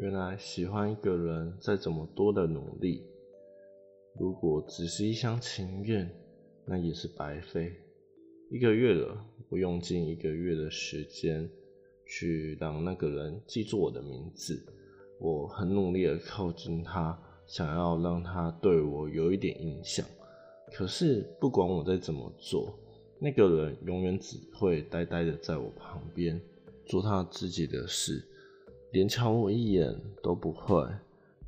原来喜欢一个人，再怎么多的努力，如果只是一厢情愿，那也是白费。一个月了，我用尽一个月的时间去让那个人记住我的名字，我很努力的靠近他，想要让他对我有一点印象。可是不管我再怎么做，那个人永远只会呆呆的在我旁边，做他自己的事，连瞧我一眼都不会，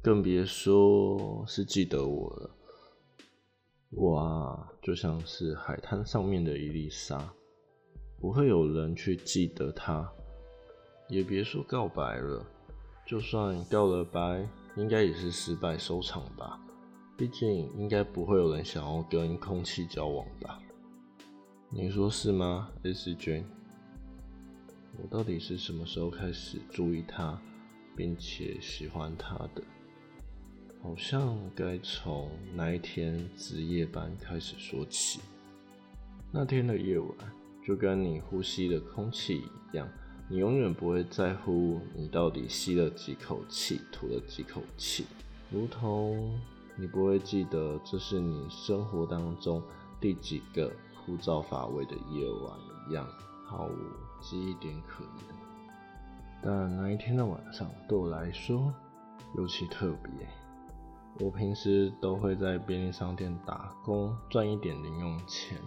更别说是记得我了。哇，就像是海滩上面的一粒沙，不会有人去记得它，也别说告白了，就算告了白，应该也是失败收场吧。毕竟应该不会有人想要跟空气交往吧？你说是吗，S 君我到底是什么时候开始注意他，并且喜欢他的？好像该从那一天值夜班开始说起。那天的夜晚，就跟你呼吸的空气一样，你永远不会在乎你到底吸了几口气，吐了几口气，如同你不会记得这是你生活当中第几个枯燥乏味的夜晚一样，毫无只一点可言。但那一天的晚上，对我来说尤其特别。我平时都会在便利商店打工赚一点零用钱。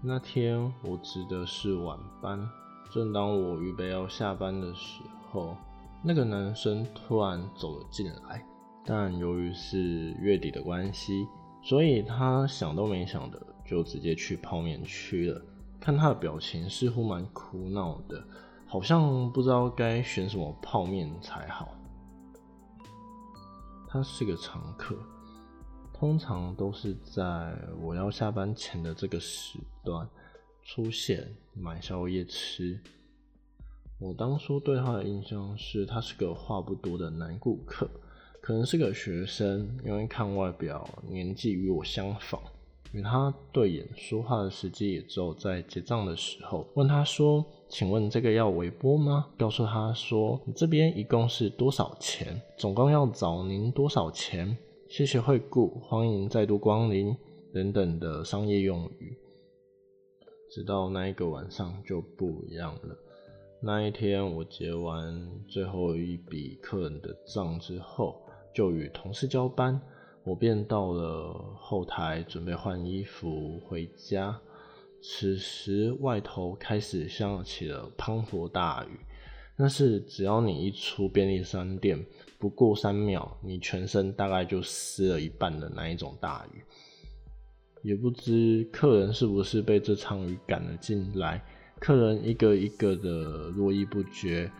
那天我值的是晚班，正当我预备要下班的时候，那个男生突然走了进来。但由于是月底的关系，所以他想都没想的就直接去泡面区了。看他的表情似乎蛮苦恼的，好像不知道该选什么泡面才好。他是个常客，通常都是在我要下班前的这个时段出现买宵夜吃。我当初对他的印象是他是个话不多的男顾客，可能是个学生，因为看外表年纪与我相仿。与他对眼说话的时机也只有在结账的时候，问他说：“请问这个要微波吗？”告诉他说：“你这边一共是多少钱？总共要找您多少钱？谢谢惠顾，欢迎再度光临等等的商业用语。”直到那一个晚上就不一样了。那一天我结完最后一笔客人的账之后，就与同事交班。我便到了后台，准备换衣服回家。此时外头开始下起了滂沱大雨，那是只要你一出便利商店，不过三秒，你全身大概就湿了一半的那一种大雨。也不知客人是不是被这场雨赶了进来，客人一个一个的络绎不绝，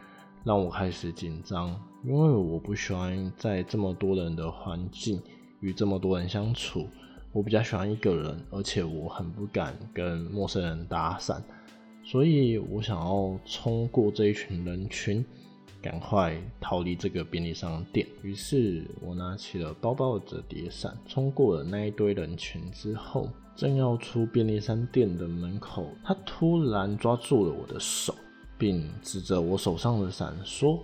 让我开始紧张，因为我不喜欢在这么多人的环境。与这么多人相处，我比较喜欢一个人，而且我很不敢跟陌生人搭讪，所以我想要冲过这一群人群，赶快逃离这个便利商店。于是我拿起了包包的折叠伞，冲过了那一堆人群之后，正要出便利商店的门口，他突然抓住了我的手，并指着我手上的伞说：“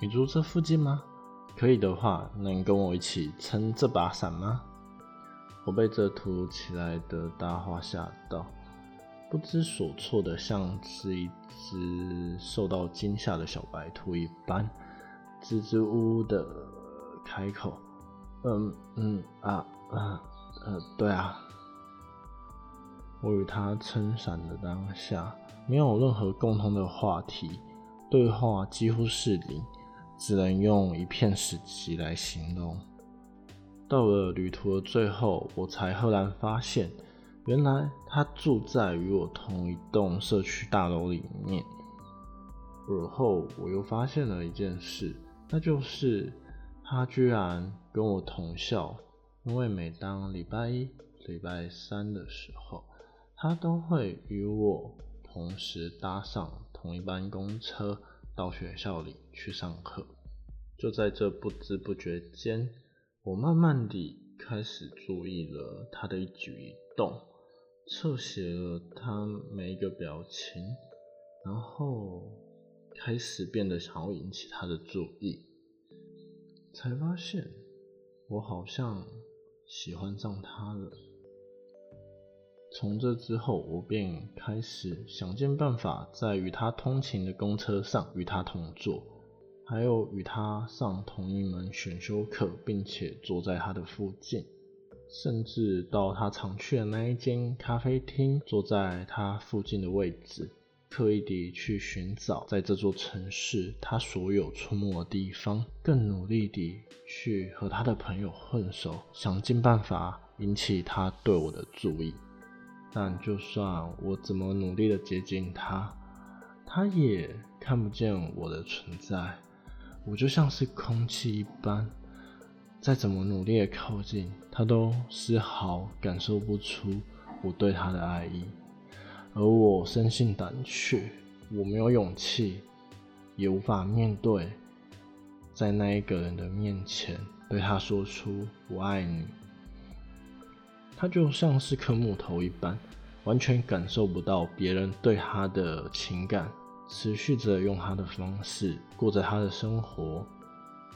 你住这附近吗？”可以的话，能跟我一起撑这把伞吗？我被这突如其来的大话吓到，不知所措的像是一只受到惊吓的小白兔一般，支支吾吾的开口：“嗯嗯啊啊呃，对啊。”我与他撑伞的当下，没有任何共同的话题，对话几乎是零。只能用一片死寂来形容。到了旅途的最后，我才赫然发现，原来他住在与我同一栋社区大楼里面。而后，我又发现了一件事，那就是他居然跟我同校，因为每当礼拜一、礼拜三的时候，他都会与我同时搭上同一班公车。到学校里去上课，就在这不知不觉间，我慢慢地开始注意了他的一举一动，侧写了他每一个表情，然后开始变得想要引起他的注意，才发现我好像喜欢上他了。从这之后，我便开始想尽办法在与他通勤的公车上与他同坐，还有与他上同一门选修课，并且坐在他的附近，甚至到他常去的那一间咖啡厅，坐在他附近的位置，刻意地去寻找在这座城市他所有出没的地方，更努力地去和他的朋友混熟，想尽办法引起他对我的注意。但就算我怎么努力的接近他，他也看不见我的存在。我就像是空气一般，再怎么努力的靠近，他都丝毫感受不出我对他的爱意。而我生性胆怯，我没有勇气，也无法面对，在那一个人的面前对他说出“我爱你”。他就像是颗木头一般，完全感受不到别人对他的情感，持续着用他的方式过着他的生活。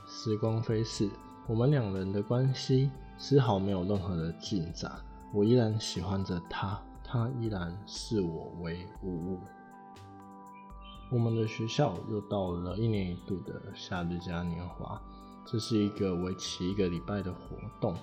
时光飞逝，我们两人的关系丝毫没有任何的进展。我依然喜欢着他，他依然视我为无物。我们的学校又到了一年一度的夏日嘉年华，这是一个为期一个礼拜的活动。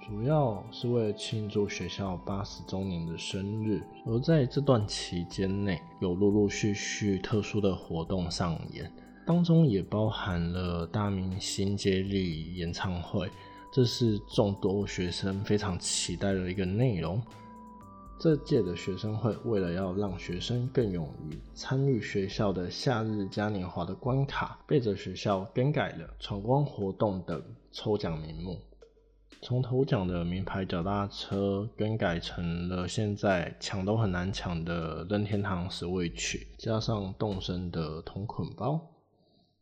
主要是为了庆祝学校八十周年的生日，而在这段期间内，有陆陆续续特殊的活动上演，当中也包含了大明星接力演唱会，这是众多学生非常期待的一个内容。这届的学生会为了要让学生更勇于参与学校的夏日嘉年华的关卡，背着学校更改了闯关活动的抽奖名目。从头奖的名牌脚踏车更改成了现在抢都很难抢的任天堂 Switch，加上动森的同捆包。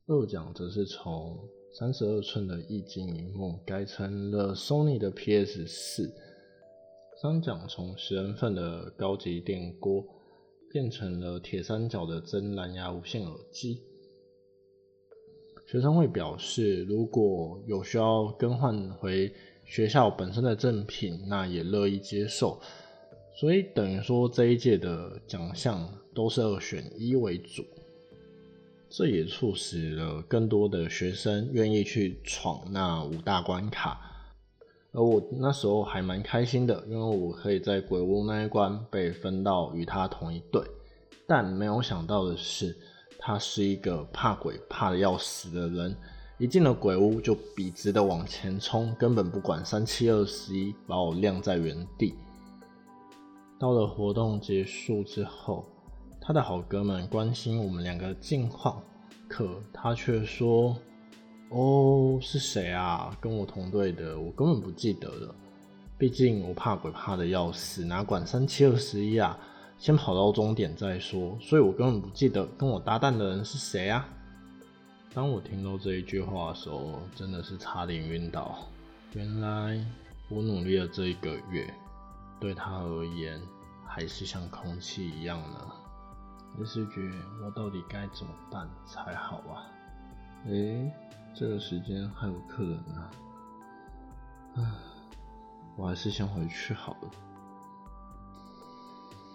二奖则是从三十二寸的液晶荧幕改成了 Sony 的 PS 四。三奖从十人份的高级电锅变成了铁三角的真蓝牙无线耳机。学生会表示，如果有需要更换回。学校本身的赠品，那也乐意接受，所以等于说这一届的奖项都是二选一为主，这也促使了更多的学生愿意去闯那五大关卡，而我那时候还蛮开心的，因为我可以在鬼屋那一关被分到与他同一队，但没有想到的是，他是一个怕鬼怕的要死的人。一进了鬼屋，就笔直的往前冲，根本不管三七二十一，把我晾在原地。到了活动结束之后，他的好哥们关心我们两个近况，可他却说：“哦，是谁啊？跟我同队的，我根本不记得了。毕竟我怕鬼怕的要死，哪管三七二十一啊？先跑到终点再说。所以我根本不记得跟我搭档的人是谁啊。”当我听到这一句话的时候，真的是差点晕倒。原来我努力了这一个月，对他而言还是像空气一样呢。李世觉，我到底该怎么办才好啊？诶，这个时间还有客人呢。唉，我还是先回去好了。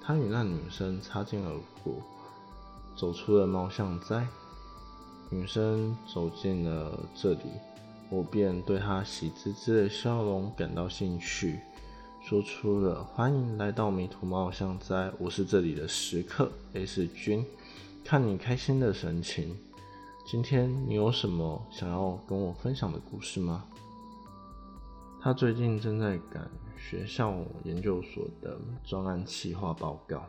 他与那女生擦肩而过，走出了猫巷斋。女生走进了这里，我便对她喜滋滋的笑容感到兴趣，说出了“欢迎来到迷途猫巷斋，我是这里的食客 S 君。看你开心的神情，今天你有什么想要跟我分享的故事吗？”他最近正在赶学校研究所的专案企划报告。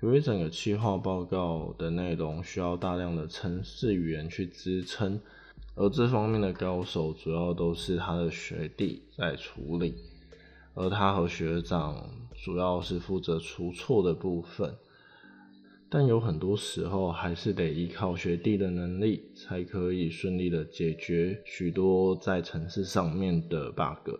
由于整个气化报告的内容需要大量的程式语言去支撑，而这方面的高手主要都是他的学弟在处理，而他和学长主要是负责除错的部分，但有很多时候还是得依靠学弟的能力，才可以顺利的解决许多在程式上面的 bug。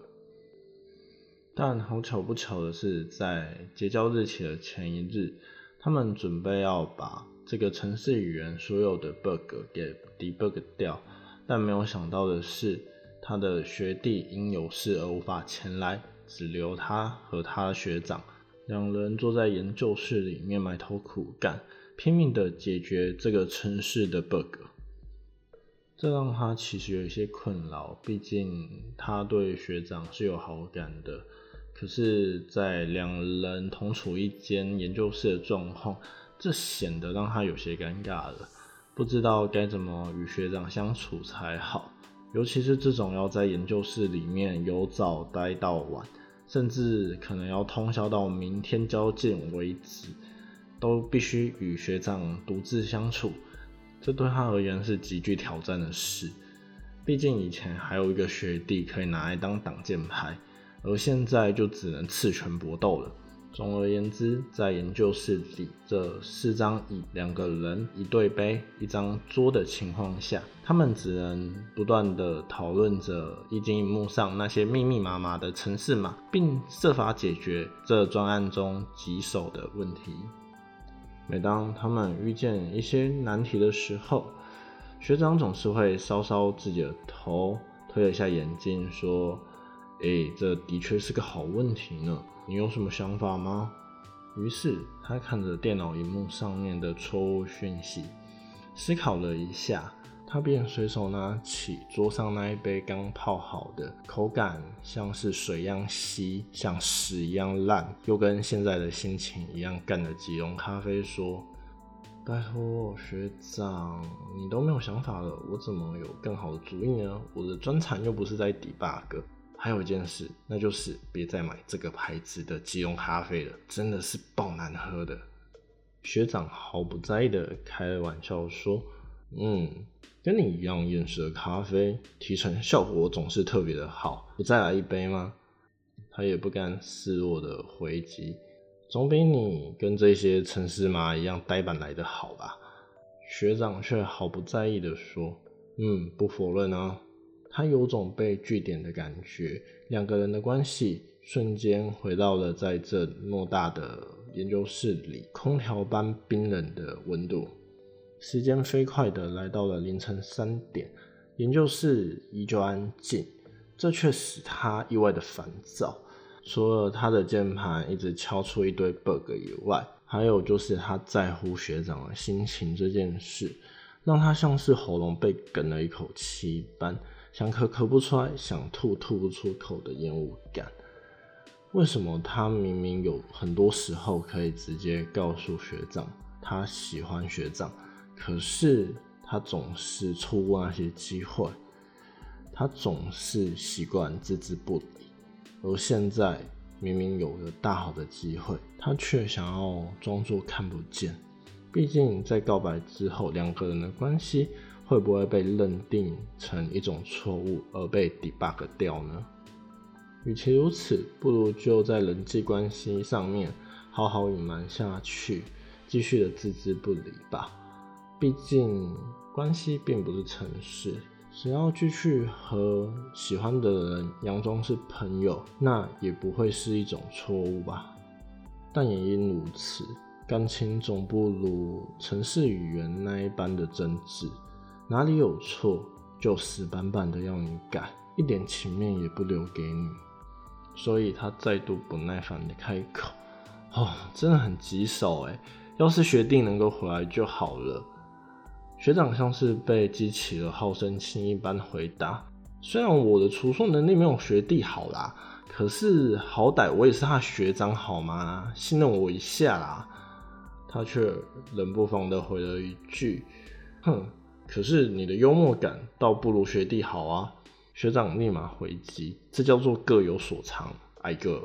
但好巧不巧的是，在结交日期的前一日。他们准备要把这个程式语言所有的 bug 给 debug 掉，但没有想到的是，他的学弟因有事而无法前来，只留他和他学长两人坐在研究室里面埋头苦干，拼命的解决这个城市的 bug。这让他其实有一些困扰，毕竟他对学长是有好感的。可是，在两人同处一间研究室的状况，这显得让他有些尴尬了，不知道该怎么与学长相处才好。尤其是这种要在研究室里面由早待到晚，甚至可能要通宵到明天交件为止，都必须与学长独自相处，这对他而言是极具挑战的事。毕竟以前还有一个学弟可以拿来当挡箭牌。而现在就只能赤拳搏斗了。总而言之，在研究室里，这四张椅、两个人、一对杯、一张桌的情况下，他们只能不断的讨论着液晶荧幕上那些密密麻麻的城市码，并设法解决这专案中棘手的问题。每当他们遇见一些难题的时候，学长总是会搔搔自己的头，推了一下眼镜，说。哎，这的确是个好问题呢。你有什么想法吗？于是他看着电脑荧幕上面的错误讯息，思考了一下，他便随手拿起桌上那一杯刚泡好的、口感像是水一样稀、像屎一样烂，又跟现在的心情一样干的即溶咖啡说：“拜托学长，你都没有想法了，我怎么有更好的主意呢？我的专长又不是在 debug。”还有一件事，那就是别再买这个牌子的即溶咖啡了，真的是爆难喝的。学长毫不在意的开玩笑说：“嗯，跟你一样厌食的咖啡，提成效果总是特别的好，不再来一杯吗？”他也不甘示弱的回击：“总比你跟这些城市妈一样呆板来的好吧？”学长却毫不在意的说：“嗯，不否认啊。”他有种被据点的感觉，两个人的关系瞬间回到了在这偌大的研究室里空调般冰冷的温度。时间飞快的来到了凌晨三点，研究室依旧安静，这却使他意外的烦躁。除了他的键盘一直敲出一堆 bug 以外，还有就是他在乎学长的心情这件事，让他像是喉咙被哽了一口气般。想咳咳不出来，想吐吐不出口的厌恶感。为什么他明明有很多时候可以直接告诉学长他喜欢学长，可是他总是错过那些机会，他总是习惯置之不理。而现在明明有个大好的机会，他却想要装作看不见。毕竟在告白之后，两个人的关系。会不会被认定成一种错误而被 debug 掉呢？与其如此，不如就在人际关系上面好好隐瞒下去，继续的置之不理吧。毕竟关系并不是城市，只要继续和喜欢的人佯装是朋友，那也不会是一种错误吧。但也因如此，感情总不如城市语言那一般的真挚。哪里有错就死板板的要你改，一点情面也不留给你，所以他再度不耐烦的开口：“哦，真的很棘手哎，要是学弟能够回来就好了。”学长像是被激起了好胜心一般回答：“虽然我的除错能力没有学弟好啦，可是好歹我也是他学长好吗？信任我一下啦。”他却冷不防的回了一句：“哼。”可是你的幽默感倒不如学弟好啊！学长立马回击：“这叫做各有所长，矮个。”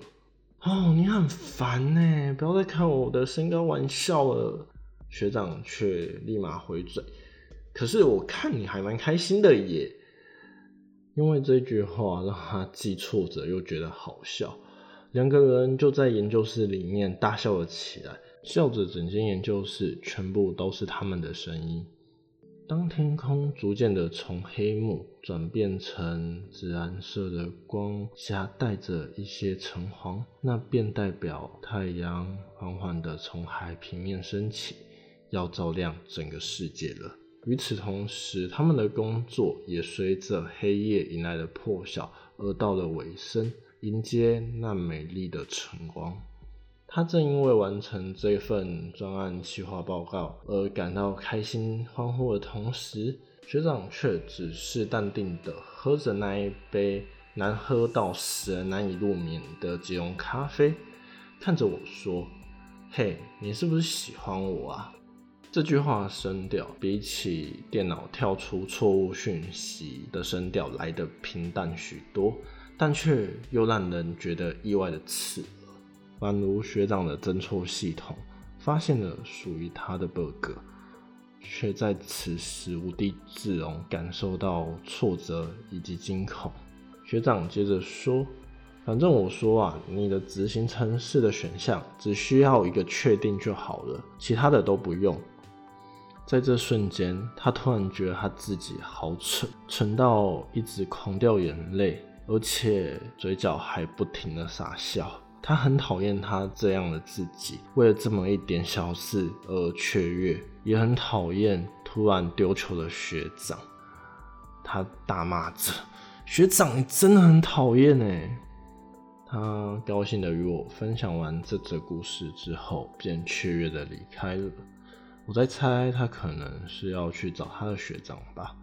哦，你很烦呢，不要再开我的身高玩笑了。学长却立马回嘴：“可是我看你还蛮开心的耶。”因为这句话让他既挫折又觉得好笑，两个人就在研究室里面大笑了起来，笑着整间研究室全部都是他们的声音。当天空逐渐的从黑幕转变成紫蓝色的光下带着一些橙黄，那便代表太阳缓缓的从海平面升起，要照亮整个世界了。与此同时，他们的工作也随着黑夜迎来了破晓而到了尾声，迎接那美丽的晨光。他正因为完成这份专案计划报告而感到开心欢呼的同时，学长却只是淡定的喝着那一杯难喝到使人难以入眠的即溶咖啡，看着我说：“嘿，你是不是喜欢我啊？”这句话声调比起电脑跳出错误讯息的声调来得平淡许多，但却又让人觉得意外的刺，宛如学长的侦错系统发现了属于他的 bug，却在此时无地自容，感受到挫折以及惊恐。学长接着说：“反正我说啊，你的执行程式的选项只需要一个确定就好了，其他的都不用。”在这瞬间，他突然觉得他自己好蠢，蠢到一直狂掉眼泪，而且嘴角还不停的傻笑。他很讨厌他这样的自己，为了这么一点小事而雀跃，也很讨厌突然丢球的学长。他大骂着：“学长，你真的很讨厌哎！” 他高兴的与我分享完这则故事之后，便雀跃的离开了。我在猜，他可能是要去找他的学长吧。